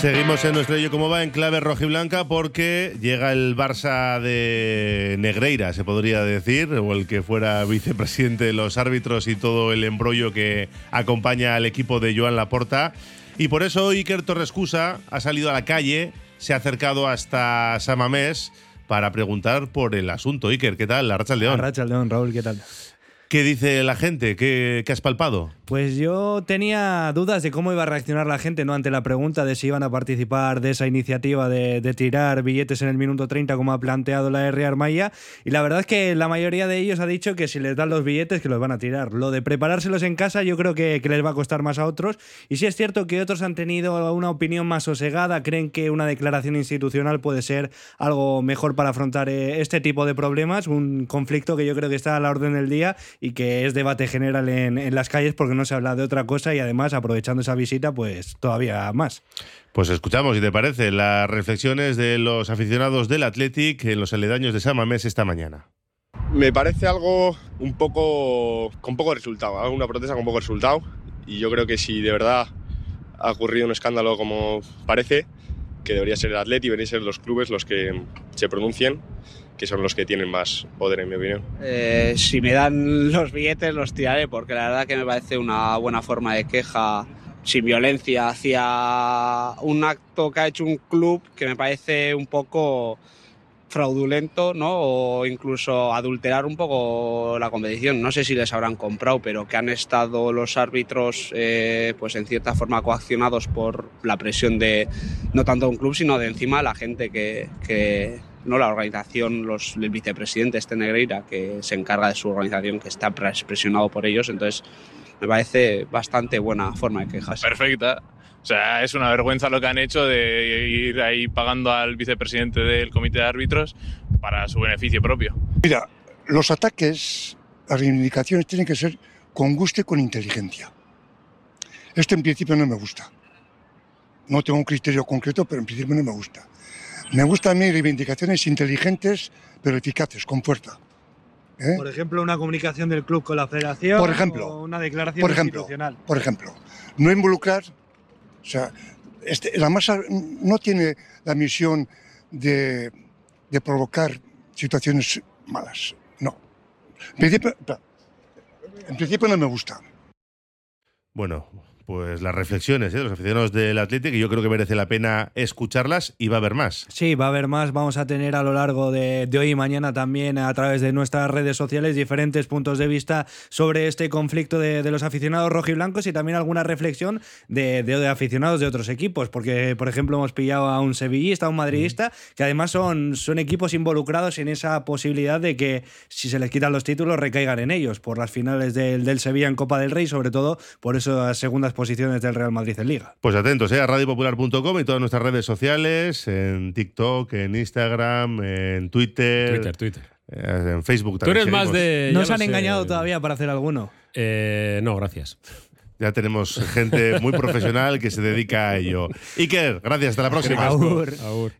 Seguimos en nuestro Ello Como Va en clave rojiblanca porque llega el Barça de Negreira, se podría decir, o el que fuera vicepresidente de los árbitros y todo el embrollo que acompaña al equipo de Joan Laporta. Y por eso Iker Torrescusa ha salido a la calle, se ha acercado hasta Samamés para preguntar por el asunto. Iker, ¿qué tal? La Racha León. La Racha León, Raúl, ¿qué tal? ¿Qué dice la gente? ¿Qué, ¿Qué, has palpado? Pues yo tenía dudas de cómo iba a reaccionar la gente ¿no? ante la pregunta de si iban a participar de esa iniciativa de, de tirar billetes en el minuto 30 como ha planteado la R. Armaya y la verdad es que la mayoría de ellos ha dicho que si les dan los billetes que los van a tirar. Lo de preparárselos en casa yo creo que, que les va a costar más a otros y sí es cierto que otros han tenido una opinión más sosegada, creen que una declaración institucional puede ser algo mejor para afrontar eh, este tipo de problemas, un conflicto que yo creo que está a la orden del día y que es debate general en, en, las calles porque no se habla de otra cosa y además aprovechando esa visita pues todavía más. Pues escuchamos, si te parece, las reflexiones de los aficionados del Athletic en los aledaños de San Mamés esta mañana. Me parece algo un poco con poco resultado, una protesta con poco resultado y yo creo que si de verdad ha ocurrido un escándalo como parece, que debería ser el Atleti, deberían ser los clubes los que se pronuncien que son los que tienen más poder, en mi opinión. Eh, si me dan los billetes, los tiraré, porque la verdad que me parece una buena forma de queja sin violencia hacia un acto que ha hecho un club que me parece un poco fraudulento, ¿no? O incluso adulterar un poco la competición. No sé si les habrán comprado, pero que han estado los árbitros, eh, pues en cierta forma coaccionados por la presión de no tanto un club, sino de encima la gente que, que no la organización, los, el vicepresidente este Negreira, que se encarga de su organización, que está presionado por ellos. Entonces, me parece bastante buena forma de quejarse. Perfecta. O sea, es una vergüenza lo que han hecho de ir ahí pagando al vicepresidente del comité de árbitros para su beneficio propio. Mira, los ataques, las reivindicaciones tienen que ser con gusto y con inteligencia. Esto en principio no me gusta. No tengo un criterio concreto, pero en principio no me gusta. Me gustan a mí reivindicaciones inteligentes, pero eficaces, con fuerza. ¿Eh? Por ejemplo, una comunicación del club con la federación. Por ejemplo. O una declaración por ejemplo, institucional. Por ejemplo, no involucrar. O sea, este, la masa no tiene la misión de, de provocar situaciones malas. No. En principio, en principio no me gusta. Bueno, pues las reflexiones ¿eh? de los aficionados del Atlético, y yo creo que merece la pena escucharlas y va a haber más. Sí, va a haber más. Vamos a tener a lo largo de, de, hoy y mañana también a través de nuestras redes sociales diferentes puntos de vista sobre este conflicto de, de los aficionados rojiblancos y también alguna reflexión de, de, aficionados de otros equipos, porque por ejemplo hemos pillado a un sevillista, a un madridista, que además son, son equipos involucrados en esa posibilidad de que si se les quitan los títulos recaigan en ellos por las finales del, del Sevilla en Copa del Rey, sobre todo por esas segundas posiciones del Real Madrid en Liga. Pues atentos, ¿eh? a radiopopular.com y todas nuestras redes sociales, en TikTok, en Instagram, en Twitter. Twitter, Twitter. Eh, en Facebook Tú también. eres más de. ¿No se han engañado todavía para hacer alguno? Eh, no, gracias. Ya tenemos gente muy profesional que se dedica a ello. Iker, gracias, hasta la próxima. Agur. Agur.